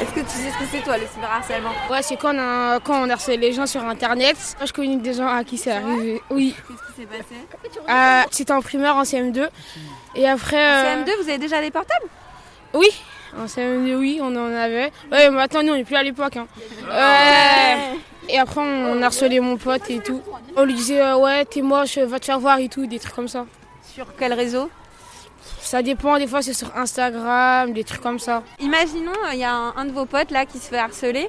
Est-ce que tu sais ce que c'est toi le cyberharcèlement Ouais, c'est quand quand on harcèle les gens sur internet. Moi, je connais des gens à qui c'est arrivé. Oui. Qu'est-ce qui s'est passé Euh, C'était en primaire, en CM2. Et après. euh, CM2, vous avez déjà des portables Oui. En CM2, oui, on en avait. Ouais, mais maintenant, nous, on n'est plus à l'époque. Hein. Ouais. Et après, on harcelait mon pote et tout. On lui disait, euh, ouais, t'es moche, va te faire voir et tout, des trucs comme ça. Sur quel réseau Ça dépend, des fois, c'est sur Instagram, des trucs comme ça. Imaginons, euh, il y a un, un de vos potes là qui se fait harceler.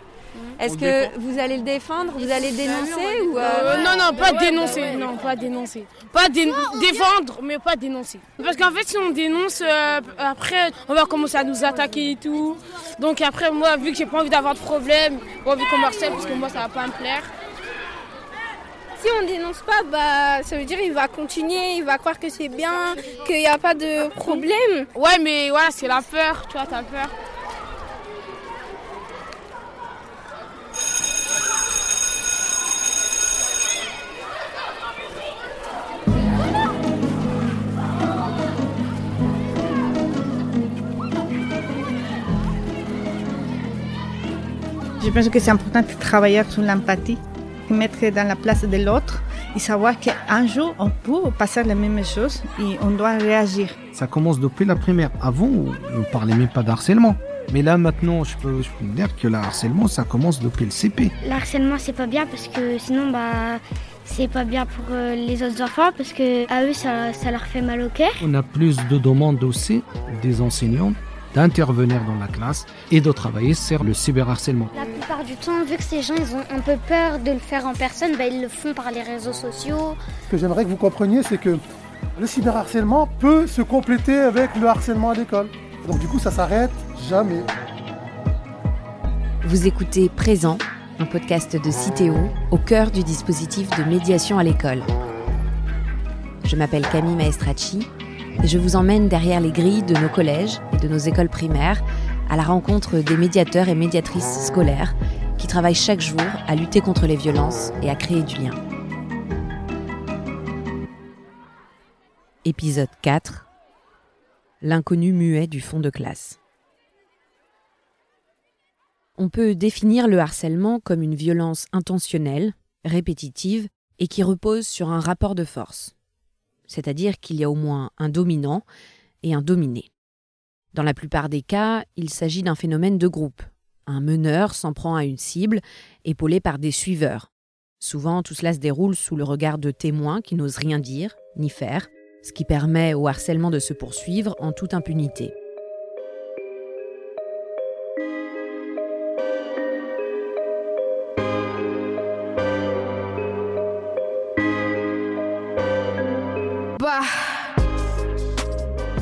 Est-ce que vous allez le défendre? Vous allez dénoncer ou euh, Euh, non, non, pas dénoncer. Non, pas dénoncer. Pas dé- défendre, mais pas dénoncer. Parce qu'en fait, si on dénonce, euh, après, on va commencer à nous attaquer et tout. Donc après, moi, vu que j'ai pas envie d'avoir de problème, pas envie qu'on me harcèle, parce que moi, ça va pas me plaire. Si on dénonce pas, bah, ça veut dire il va continuer, il va croire que c'est bien, qu'il n'y a pas de problème. Ouais, mais voilà, c'est la peur, tu vois, t'as peur. Je pense que c'est important de travailler sur l'empathie, mettre dans la place de l'autre et savoir qu'un jour, on peut passer la même chose et on doit réagir. Ça commence depuis la primaire. Avant, on ne parlait même pas d'harcèlement. Mais là, maintenant, je peux, je peux vous dire que le harcèlement, ça commence depuis le CP. Le harcèlement c'est pas bien parce que sinon bah c'est pas bien pour euh, les autres enfants parce que à eux ça, ça leur fait mal au cœur. On a plus de demandes aussi des enseignants d'intervenir dans la classe et de travailler sur le cyberharcèlement. La plupart du temps vu que ces gens ils ont un peu peur de le faire en personne, bah, ils le font par les réseaux sociaux. Ce que j'aimerais que vous compreniez, c'est que le cyberharcèlement peut se compléter avec le harcèlement à l'école. Donc du coup, ça s'arrête jamais. Vous écoutez Présent, un podcast de Citéo au cœur du dispositif de médiation à l'école. Je m'appelle Camille Maestracci je vous emmène derrière les grilles de nos collèges et de nos écoles primaires à la rencontre des médiateurs et médiatrices scolaires qui travaillent chaque jour à lutter contre les violences et à créer du lien. Épisode 4 L'inconnu muet du fond de classe. On peut définir le harcèlement comme une violence intentionnelle, répétitive et qui repose sur un rapport de force. C'est-à-dire qu'il y a au moins un dominant et un dominé. Dans la plupart des cas, il s'agit d'un phénomène de groupe. Un meneur s'en prend à une cible, épaulé par des suiveurs. Souvent, tout cela se déroule sous le regard de témoins qui n'osent rien dire, ni faire, ce qui permet au harcèlement de se poursuivre en toute impunité.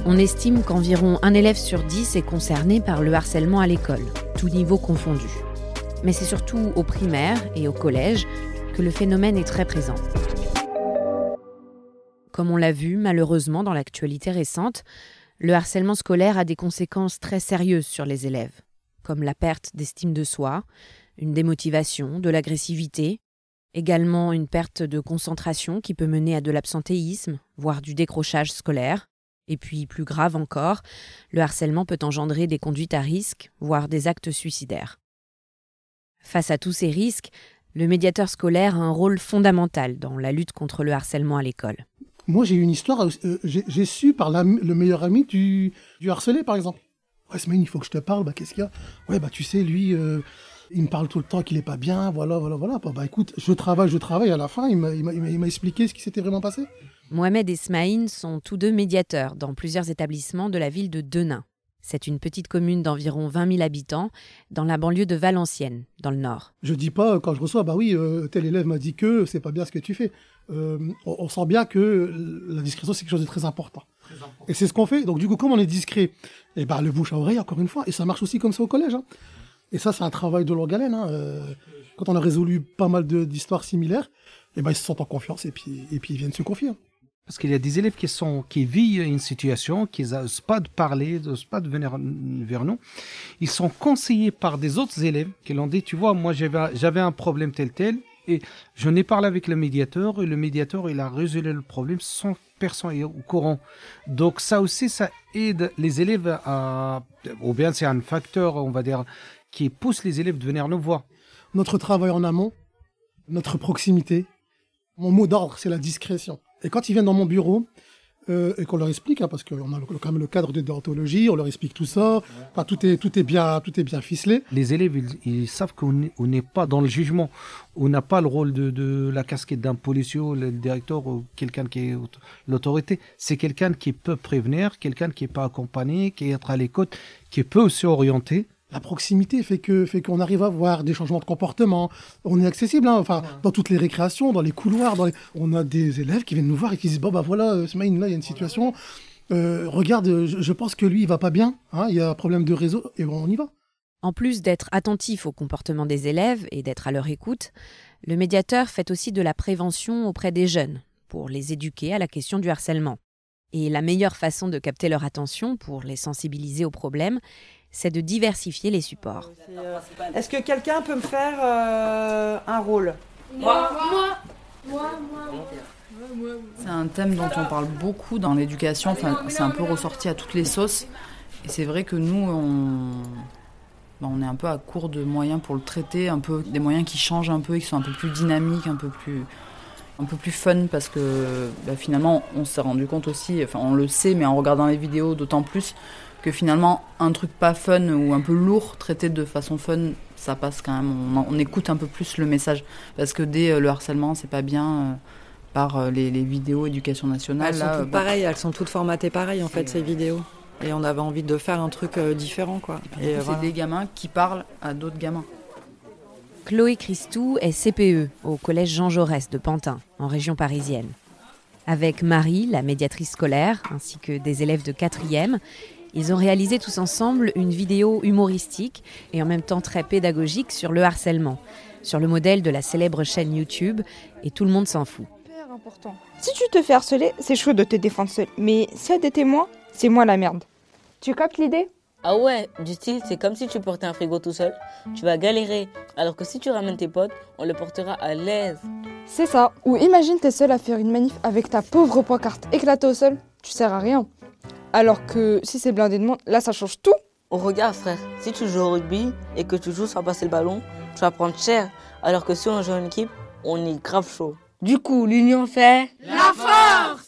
On estime qu'environ un élève sur dix est concerné par le harcèlement à l'école, tout niveau confondu. Mais c'est surtout au primaire et au collège que le phénomène est très présent. Comme on l'a vu malheureusement dans l'actualité récente, le harcèlement scolaire a des conséquences très sérieuses sur les élèves, comme la perte d'estime de soi, une démotivation, de l'agressivité, également une perte de concentration qui peut mener à de l'absentéisme, voire du décrochage scolaire, et puis, plus grave encore, le harcèlement peut engendrer des conduites à risque, voire des actes suicidaires. Face à tous ces risques, le médiateur scolaire a un rôle fondamental dans la lutte contre le harcèlement à l'école. Moi, j'ai une histoire, euh, j'ai su par le meilleur ami du, du harcelé, par exemple. Ouais, Smaïn, il faut que je te parle, bah, qu'est-ce qu'il y a? Ouais, bah, tu sais, lui, euh, il me parle tout le temps qu'il est pas bien, voilà, voilà, voilà. Bah, bah, écoute, je travaille, je travaille, à la fin, il m'a- expliqué ce qui s'était vraiment passé. Mohamed et Smaïn sont tous deux médiateurs dans plusieurs établissements de la ville de Denain. C'est une petite commune d'environ 20 000 habitants dans la banlieue de Valenciennes, dans le nord. Je dis pas, quand je reçois, bah oui, euh, tel élève m'a dit que c'est pas bien ce que tu fais. Euh, on, on sent bien que la discrétion, c'est quelque chose de très important. Et c'est ce qu'on fait. Donc, du coup, comme on est discret, et ben, le bouche à oreille, encore une fois. Et ça marche aussi comme ça au collège. hein. Et ça, c'est un travail de longue haleine. hein. Euh, quand on a résolu pas mal d'histoires similaires, et ben, ils se sentent en confiance et puis, et puis ils viennent se confier. hein. Parce qu'il y a des élèves qui sont qui vivent une situation, qui n'osent pas de parler, n'osent pas de venir vers nous. Ils sont conseillés par des autres élèves qui l'ont dit, tu vois, moi j'avais un problème tel tel, et je n'ai parlé avec le médiateur, et le médiateur il a résolu le problème sans personne au courant. Donc ça aussi, ça aide les élèves à, ou bien c'est un facteur, on va dire, qui pousse les élèves de venir nous voir. Notre travail en amont, notre proximité, mon mot d'ordre, c'est la discrétion. Et quand ils viennent dans mon bureau, euh, et qu'on leur explique, hein, parce qu'on a quand même le cadre de déontologie, on leur explique tout ça, enfin, tout, est, tout, est bien, tout est bien ficelé. Les élèves, ils, savent qu'on n'est pas dans le jugement, on n'a pas le rôle de, de la casquette d'un policier, le directeur ou quelqu'un qui est l'autorité. C'est quelqu'un qui peut prévenir, quelqu'un qui n'est pas accompagné, qui est à l'écoute, qui peut aussi orienter la proximité fait que fait qu'on arrive à voir des changements de comportement. On est accessible, hein, enfin dans toutes les récréations, dans les couloirs, dans on a des élèves qui viennent nous voir et qui disent bon bah voilà, euh, Smaïn là il y a une situation. Euh, regarde, je, pense que lui il va pas bien, hein, il y a un problème de réseau et bon, on y va. En plus d'être attentif au comportement des élèves et d'être à leur écoute, le médiateur fait aussi de la prévention auprès des jeunes pour les éduquer à la question du harcèlement. Et la meilleure façon de capter leur attention pour les sensibiliser au problème, c'est de diversifier les supports. Est-ce que quelqu'un peut me faire euh, un rôle? Moi Moi Moi, moi. C'est un thème dont on parle beaucoup dans l'éducation, enfin, c'est un peu ressorti à toutes les sauces. Et c'est vrai que nous, on, ben, on est un peu à court de moyens pour le traiter, un peu des moyens qui changent un peu, qui sont un peu plus dynamiques, un peu plus, un peu plus fun, parce que ben, finalement, on s'est rendu compte aussi, enfin on le sait, mais en regardant les vidéos d'autant plus, que finalement un truc pas fun ou un peu lourd traité de façon fun ça passe quand même. On, écoute un peu plus le message. Parce que dès euh, le harcèlement c'est pas bien euh, par euh, les, vidéos éducation nationale elles sont toutes pareilles elles sont toutes formatées pareil en fait ces vidéos. Et on avait envie de faire un truc différent quoi. Et, c'est des gamins qui parlent à d'autres gamins. Chloé Christou est CPE au collège Jean Jaurès de Pantin en région parisienne. Avec Marie, la médiatrice scolaire, ainsi que des élèves de 4e, ils ont réalisé tous ensemble une vidéo humoristique et en même temps très pédagogique sur le harcèlement, sur le modèle de la célèbre chaîne YouTube Et tout le monde s'en fout. Important. Si tu te fais harceler, c'est chaud de te défendre seul. Mais si y a des témoins, c'est moi la merde. Tu captes l'idée? Ah ouais, du style, c'est comme si tu portais un frigo tout seul. Tu vas galérer. Alors que si tu ramènes tes potes, on le portera à l'aise. C'est ça. Ou imagine t'es seul à faire une manif avec ta pauvre pancarte éclatée au sol. Tu sers à rien. Alors que si c'est blindé de monde, là ça change tout. Oh, regarde frère, si tu joues au rugby et que tu joues sans passer le ballon, tu vas prendre cher. Alors que si on joue en équipe, on est grave chaud. Du coup, l'union fait la force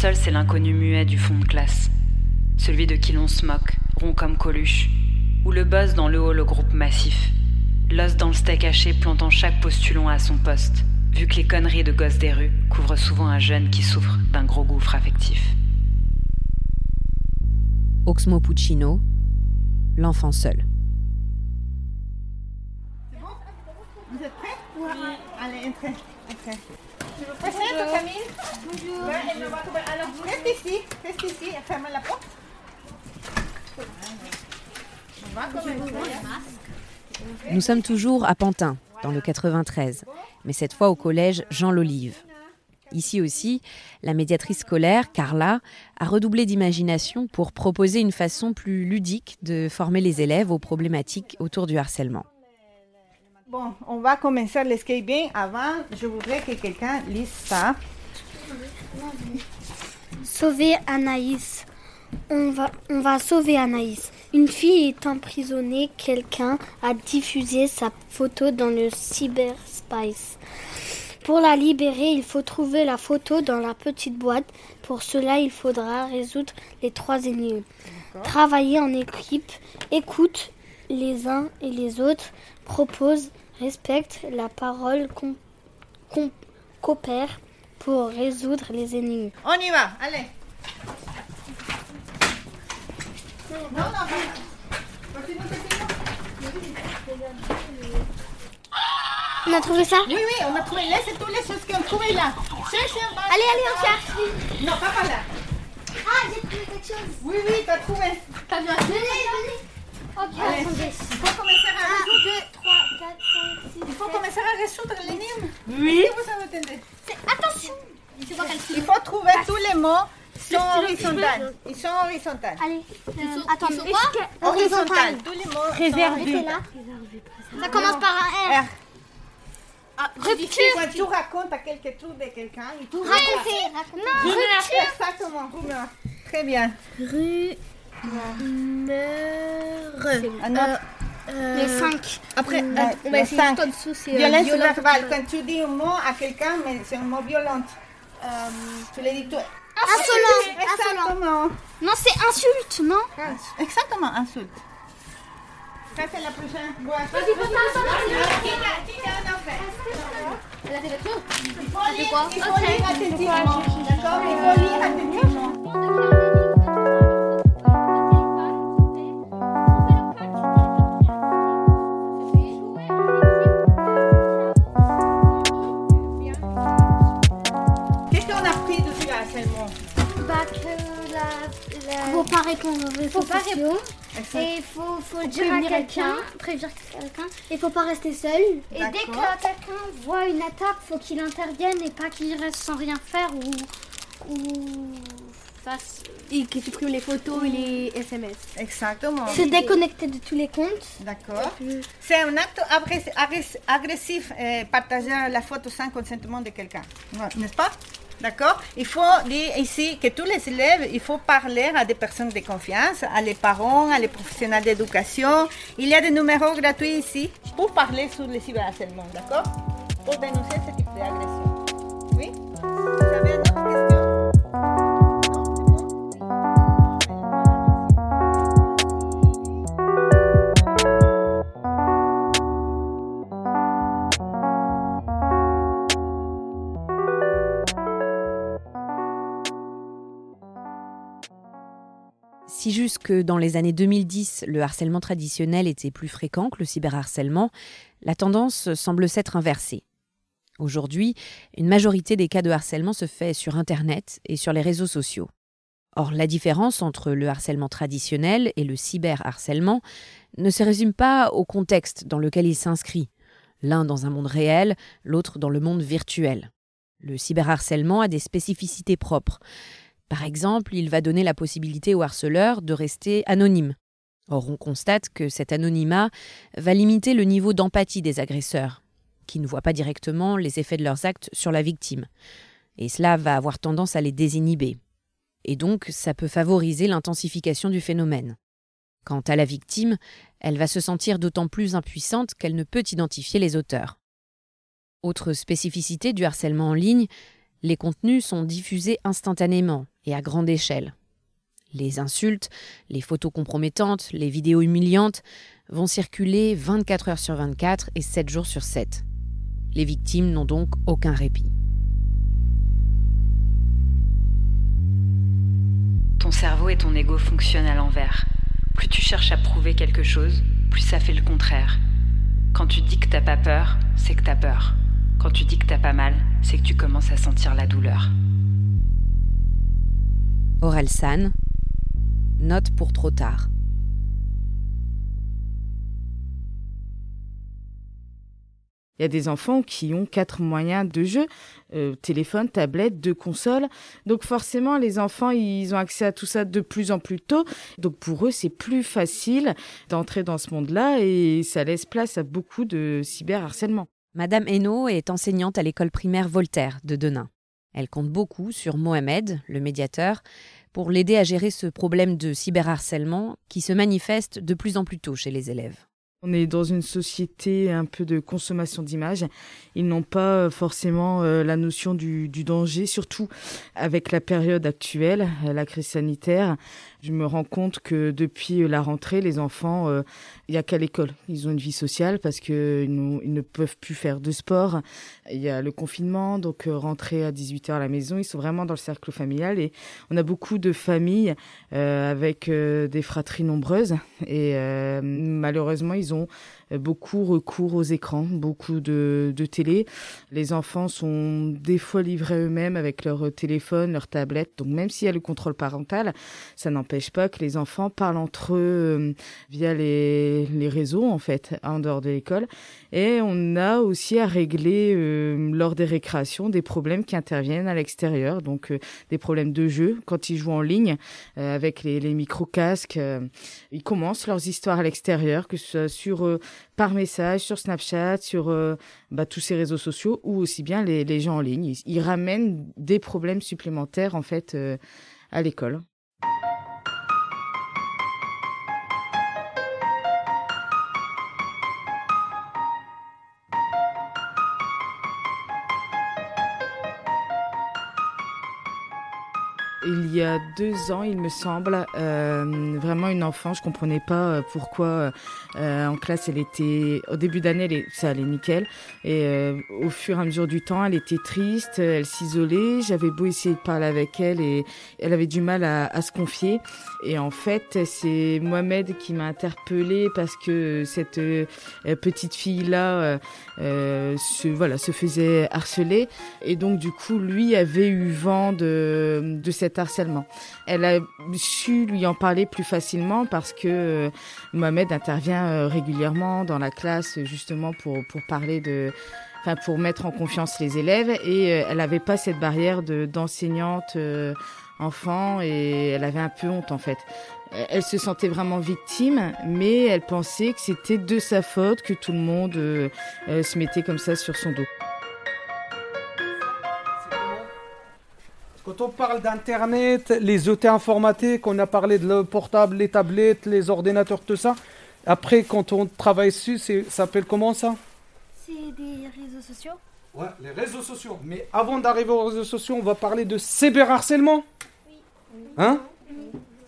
seul, c'est l'inconnu muet du fond de classe. Celui de qui l'on se moque, rond comme Coluche. Ou le boss dans le haut le groupe massif. L'os dans le steak haché plantant chaque postulon à son poste, vu que les conneries de gosses des rues couvrent souvent un jeune qui souffre d'un gros gouffre affectif. Oxmo Puccino, L'enfant seul. C'est bon Vous êtes prêts? Oui. Allez, entrez, entrez. Bonjour. Camille. Bonjour. Alors, reste ici, reste ici et ferme la porte. Nous sommes toujours à Pantin, dans le 93, mais cette fois au collège Jean Lolive. Ici aussi, la médiatrice scolaire, Carla, a redoublé d'imagination pour proposer une façon plus ludique de former les élèves aux problématiques autour du harcèlement. Bon, on va commencer le skate bien. Avant, je voudrais que quelqu'un lise ça. Sauver Anaïs. On va, on va sauver Anaïs. Une fille est emprisonnée. Quelqu'un a diffusé sa photo dans le cyberspace. Pour la libérer, il faut trouver la photo dans la petite boîte. Pour cela, il faudra résoudre les trois énigmes. Travailler en équipe, écoute les uns et les autres, propose respecte la parole, coopère pour résoudre les énigmes. On y va, allez. Non, non, On a trouvé ça? Oui, oui, on a trouvé. Laissez toutes les choses qu'on a trouvées là. Allez, allez, on cherche. Non, pas par là. Ah, j'ai trouvé quelque Oui, oui, t'as trouvé. T'as bien Venez, venez. Ok, Allez, il faut commencer à 1, résoudre. 2, 3, 4, 5, 6, Il faut commencer à résoudre l'énigme. Oui. Vous entendez Attention Il faut trouver tous les mots sont horizontales. Ils sont horizontales. Allez, euh, attends, ils sont que- Horizontales. Tous les mots là. Ça commence par un R. R. Ah, Rupture. Quand tu racontes à quelque chose de quelqu'un, il faut Raconter. Non, rupture. Exactement, rumeur. Très bien. Rumeur. Un autre. Les 5. Après, Euh, euh, on va le essayer cinq. tout en dessous, c'est, euh, Violence verbale. Quand tu dis un mot à quelqu'un, mais c'est un mot violent. tu le dis toi. Insolent. Exactement. Non, c'est insulte, non? Exactement, insulte. Ça, c'est la prochaine. Vas-y, a Elle a fait le tour Il faut il lire attentivement. D'accord? Il faut lire attentivement. Faut pas répondre aux réseaux Faut pas sociaux. Et il faut, faut dire à quelqu'un, prévenir quelqu'un. Il faut pas rester seul. Et dès que quelqu'un voit une attaque, faut qu'il intervienne et pas qu'il reste sans rien faire ou... ou... fasse... Et qui supprime les photos et les SMS. Exactement. Se déconnecter de tous les comptes. D'accord. C'est un acte agress- agress- agressif, euh, partager la photo sans consentement de quelqu'un. N'est-ce pas? D'accord? Il faut dire ici que tous les élèves, il faut parler à des personnes de confiance, à les parents, à les professionnels d'éducation. Il y a des numéros gratuits ici pour parler sur le cyberharcèlement, d'accord? Pour dénoncer ce type d'agression. Oui? Vous avez une autre question Si jusque dans les années 2010, le harcèlement traditionnel était plus fréquent que le cyberharcèlement, la tendance semble s'être inversée. Aujourd'hui, une majorité des cas de harcèlement se fait sur Internet et sur les réseaux sociaux. Or, la différence entre le harcèlement traditionnel et le cyberharcèlement ne se résume pas au contexte dans lequel il s'inscrit, l'un dans un monde réel, l'autre dans le monde virtuel. Le cyberharcèlement a des spécificités propres. Par exemple, il va donner la possibilité au harceleur de rester anonyme. Or, on constate que cet anonymat va limiter le niveau d'empathie des agresseurs, qui ne voient pas directement les effets de leurs actes sur la victime. Et cela va avoir tendance à les désinhiber. Et donc, ça peut favoriser l'intensification du phénomène. Quant à la victime, elle va se sentir d'autant plus impuissante qu'elle ne peut identifier les auteurs. Autre spécificité du harcèlement en ligne, les contenus sont diffusés instantanément et à grande échelle. Les insultes, les photos compromettantes, les vidéos humiliantes vont circuler 24 heures sur 24 et 7 jours sur 7. Les victimes n'ont donc aucun répit. Ton cerveau et ton ego fonctionnent à l'envers. Plus tu cherches à prouver quelque chose, plus ça fait le contraire. Quand tu dis que t'as pas peur, c'est que t'as peur. Quand tu dis que t'as pas mal, c'est que tu commences à sentir la douleur. Aurel San, note pour trop tard. Il y a des enfants qui ont quatre moyens de jeu euh, téléphone, tablette, deux consoles. Donc forcément, les enfants, ils ont accès à tout ça de plus en plus tôt. Donc pour eux, c'est plus facile d'entrer dans ce monde-là et ça laisse place à beaucoup de cyberharcèlement. Madame Hainaut est enseignante à l'école primaire Voltaire de Denain. Elle compte beaucoup sur Mohamed, le médiateur, pour l'aider à gérer ce problème de cyberharcèlement qui se manifeste de plus en plus tôt chez les élèves. On est dans une société un peu de consommation d'images. Ils n'ont pas forcément euh, la notion du, danger, surtout avec la période actuelle, la crise sanitaire. Je me rends compte que depuis la rentrée, les enfants, euh, il n'y a qu'à l'école. Ils ont une vie sociale parce qu'ils ils ne peuvent plus faire de sport. Il y a le confinement, donc euh, rentrer à 18h à la maison, ils sont vraiment dans le cercle familial. Et on a beaucoup de familles euh, avec des fratries nombreuses. Et malheureusement, ils ont beaucoup recours aux écrans, beaucoup de, télé. Les enfants sont des fois livrés eux-mêmes avec leur téléphone, leur tablette. Donc même s'il y a le contrôle parental, ça n'empêche pas que les enfants parlent entre eux euh, via les, les, réseaux, en fait, en dehors de l'école. Et on a aussi à régler, euh, lors des récréations, des problèmes qui interviennent à l'extérieur. Donc, euh, des problèmes de jeu. Quand ils jouent en ligne, avec les, les micro-casques, ils commencent leurs histoires à l'extérieur, que ce soit sur, par message, sur Snapchat, sur bah, tous ces réseaux sociaux, ou aussi bien les, les gens en ligne. Ils, ils, ramènent des problèmes supplémentaires, en fait, à l'école. Deux ans, il me semble, euh, vraiment une enfant. Je comprenais pas euh, pourquoi euh, en classe elle était, au début d'année, ça allait nickel, et au fur et à mesure du temps, elle était triste, elle s'isolait. J'avais beau essayer de parler avec elle et elle avait du mal à, à se confier. Et en fait, c'est Mohamed qui m'a interpellée parce que cette petite fille là, se voilà, se faisait harceler, et donc du coup, lui avait eu vent de de cette harcèlement. Elle a su lui en parler plus facilement parce que euh, Mohamed intervient euh, régulièrement dans la classe justement pour, pour parler de enfin pour mettre en confiance les élèves et euh, elle n'avait pas cette barrière de d'enseignante enfant et elle avait un peu honte en fait. Elle se sentait vraiment victime, mais elle pensait que c'était de sa faute que tout le monde se mettait comme ça sur son dos. Quand on parle d'Internet, les outils informatiques, on a parlé de le portable, les tablettes, les ordinateurs, tout ça. Après, quand on travaille dessus, ça s'appelle comment ça? C'est des réseaux sociaux. Ouais, les réseaux sociaux. Mais avant d'arriver aux réseaux sociaux, on va parler de cyberharcèlement. Oui. Hein?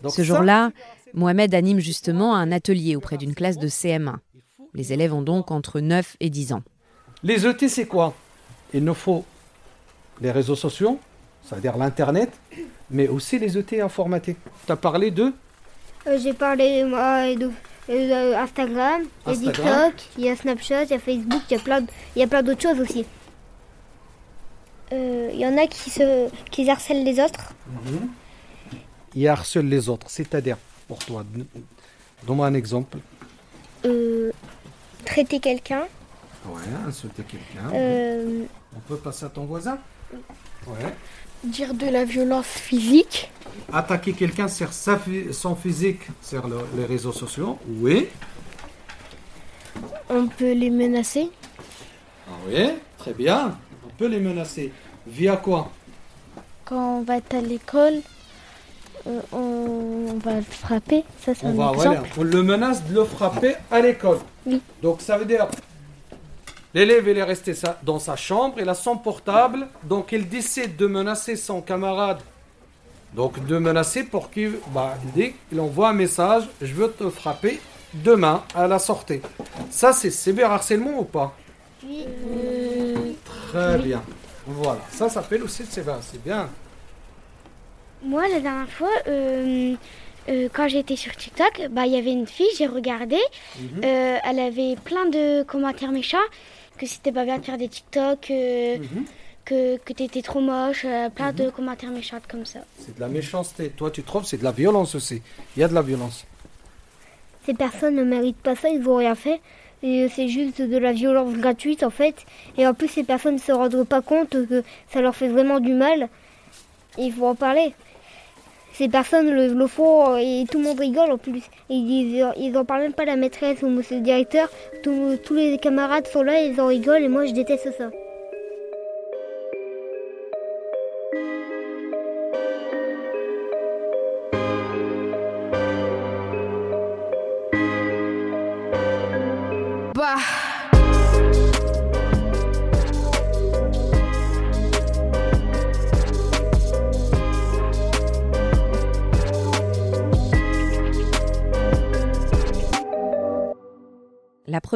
Ce jour-là, Mohamed anime justement un atelier auprès d'une classe de CM1. Les élèves ont donc entre 9 et 10 ans. Les outils, c'est quoi? Il nous faut les réseaux sociaux, c'est-à-dire l'Internet, mais aussi les outils informatiques. Tu as parlé de euh, J'ai parlé moi, de, euh, Instagram, il y a TikTok, il y a Snapchat, il y a Facebook, il y a plein, il y plein d'autres choses aussi. Euh, il y en a qui, se, qui harcèlent les autres. Mhm. Ils harcèlent les autres, c'est-à-dire, pour toi, donne-moi un exemple. traiter quelqu'un. Ouais, insulter quelqu'un. On peut passer à ton voisin Ouais dire de la violence physique. Attaquer quelqu'un sur son physique sur les réseaux sociaux, oui. On peut les menacer. Ah oui, très bien. On peut les menacer. Via quoi? Quand on va être à l'école, euh, on, va le frapper. Ça, on, va, on le menace de le frapper à l'école. Oui. Donc ça veut dire L'élève, il est resté dans sa chambre, il a son portable, donc il décide de menacer son camarade. Donc de menacer pour qu'il bah, dit, il envoie un message, je veux te frapper demain à la sortie. Ça, c'est cyberharcèlement ou pas? Oui. Très bien. Voilà, ça s'appelle aussi cyber, c'est bien. Moi, la dernière fois, euh, euh, quand j'étais sur TikTok, bah, il y avait une fille, j'ai regardé, mhm. euh, elle avait plein de commentaires méchants que c'était pas bien de faire des TikTok, euh, mhm. que, que tu étais trop moche, euh, plein de mhm. commentaires méchants comme ça. C'est de la méchanceté. Toi, tu trouves c'est de la violence aussi. Il y a de la violence. Ces personnes ne méritent pas ça, ils n'ont rien fait. C'est juste de la violence gratuite en fait. Et en plus, ces personnes ne se rendent pas compte que ça leur fait vraiment du mal. il faut en parler ces personnes le, font et tout le monde rigole en plus. ils, ils en parlent même pas la maîtresse ou monsieur le directeur. tous les camarades sont là, ils en rigolent et moi je déteste ça.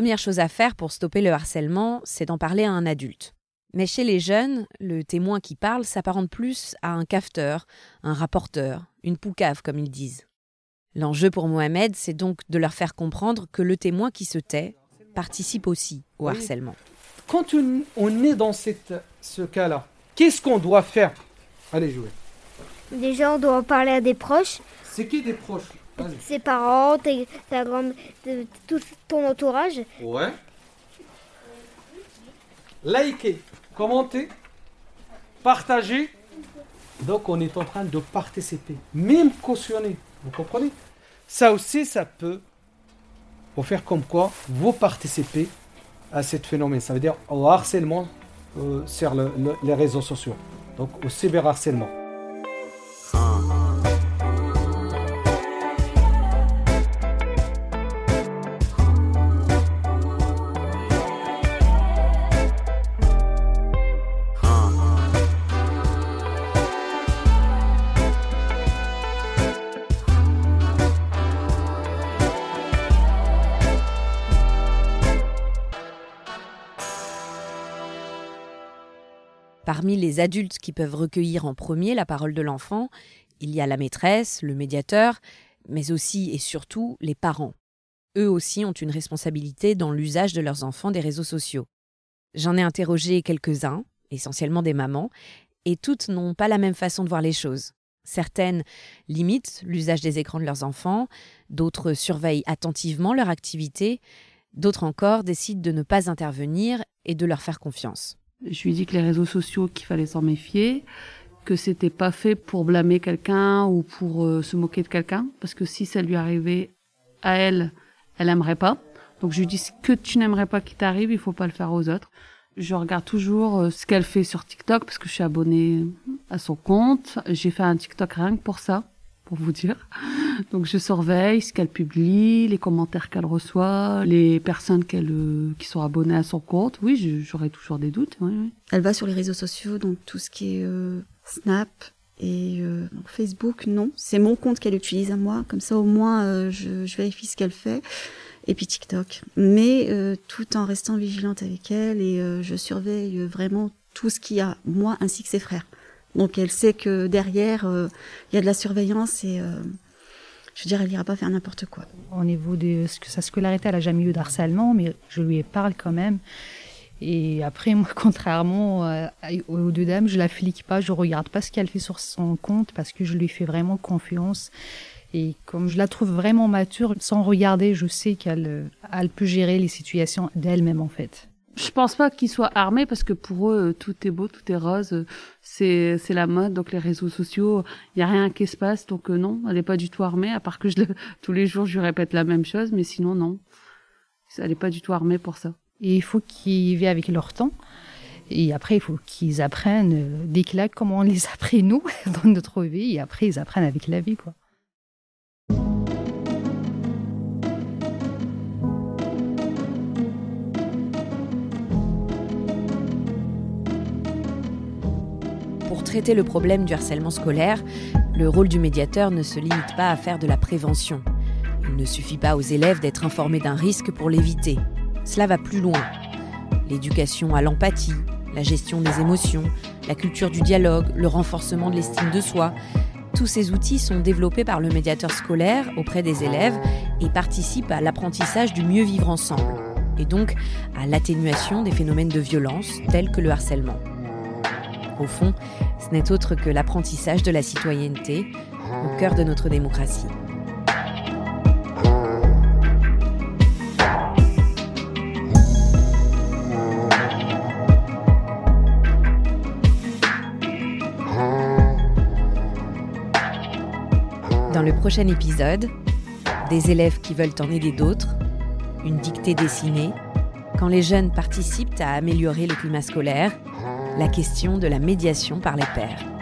Première chose à faire pour stopper le harcèlement, c'est d'en parler à un adulte. Mais chez les jeunes, le témoin qui parle s'apparente plus à un cafeteur, un rapporteur, une poucave comme ils disent. L'enjeu pour Mohamed, c'est donc de leur faire comprendre que le témoin qui se tait participe aussi au harcèlement. Quand on est dans cette, ce cas-là, qu'est-ce qu'on doit faire? Allez jouer. Déjà, on doit parler à des proches. C'est qui des proches? Ses parents, ta grande, tout ton entourage. Ouais. Liker, commenter, partager. Donc on est en train de participer, même cautionner. Vous comprenez? Ça aussi, ça peut vous faire comme quoi vous participez à ce phénomène. Ça veut dire au harcèlement euh, sur les réseaux sociaux, donc au cyberharcèlement. Parmi les adultes qui peuvent recueillir en premier la parole de l'enfant, il y a la maîtresse, le médiateur, mais aussi et surtout les parents. Eux aussi ont une responsabilité dans l'usage de leurs enfants des réseaux sociaux. J'en ai interrogé quelques-uns, essentiellement des mamans, et toutes n'ont pas la même façon de voir les choses. Certaines limitent l'usage des écrans de leurs enfants, d'autres surveillent attentivement leur activité, d'autres encore décident de ne pas intervenir et de leur faire confiance. Je lui ai dit que les réseaux sociaux, qu'il fallait s'en méfier, que c'était pas fait pour blâmer quelqu'un ou pour euh, se moquer de quelqu'un, parce que si ça lui arrivait à elle, elle aimerait pas. Donc je lui dis ce que tu n'aimerais pas qui t'arrive, il faut pas le faire aux autres. Je regarde toujours euh, ce qu'elle fait sur TikTok parce que je suis abonnée à son compte. J'ai fait un TikTok rien que pour ça pour vous dire. Donc je surveille ce qu'elle publie, les commentaires qu'elle reçoit, les personnes euh, qui sont abonnées à son compte. Oui, j'aurais toujours des doutes. Elle va sur les réseaux sociaux, donc tout ce qui est euh, Snap et euh, Facebook, non. C'est mon compte qu'elle utilise à moi, comme ça au moins je, je, vérifie ce qu'elle fait. Et puis TikTok. Mais tout en restant vigilante avec elle et je surveille vraiment tout ce qu'il y a, moi ainsi que ses frères. Donc elle sait que derrière, euh, il y a de la surveillance et euh, je veux dire, elle n'ira pas faire n'importe quoi. Au niveau de sa scolarité, elle n'a jamais eu de harcèlement, mais je lui parle quand même. Et après, moi, contrairement euh, aux deux dames, je la flique pas, je regarde pas ce qu'elle fait sur son compte parce que je lui fais vraiment confiance. Et comme je la trouve vraiment mature, sans regarder, je sais qu'elle elle peut gérer les situations d'elle-même en fait. Je pense pas qu'ils soient armés parce que pour eux tout est beau, tout est rose, c'est c'est la mode donc les réseaux sociaux, il y a rien qui se passe donc euh, non, elle est pas du tout armée à part que je tous les jours je lui répète la même chose mais sinon non. Elle est pas du tout armée pour ça. Et il faut qu'ils vivent avec leur temps. Et après, il faut qu'ils apprennent euh, des claques comme on les a appris nous dans notre vie. Et après, ils apprennent avec la vie, quoi. Traiter le problème du harcèlement scolaire, le rôle du médiateur ne se limite pas à faire de la prévention. Il ne suffit pas aux élèves d'être informés d'un risque pour l'éviter. Cela va plus loin. L'éducation à l'empathie, la gestion des émotions, la culture du dialogue, le renforcement de l'estime de soi, tous ces outils sont développés par le médiateur scolaire auprès des élèves et participent à l'apprentissage du mieux vivre ensemble, et donc à l'atténuation des phénomènes de violence tels que le harcèlement. Au fond, ce n'est autre que l'apprentissage de la citoyenneté au cœur de notre démocratie. Dans le prochain épisode, des élèves qui veulent en aider d'autres, une dictée dessinée, quand les jeunes participent à améliorer le climat scolaire, la question de la médiation par les pairs.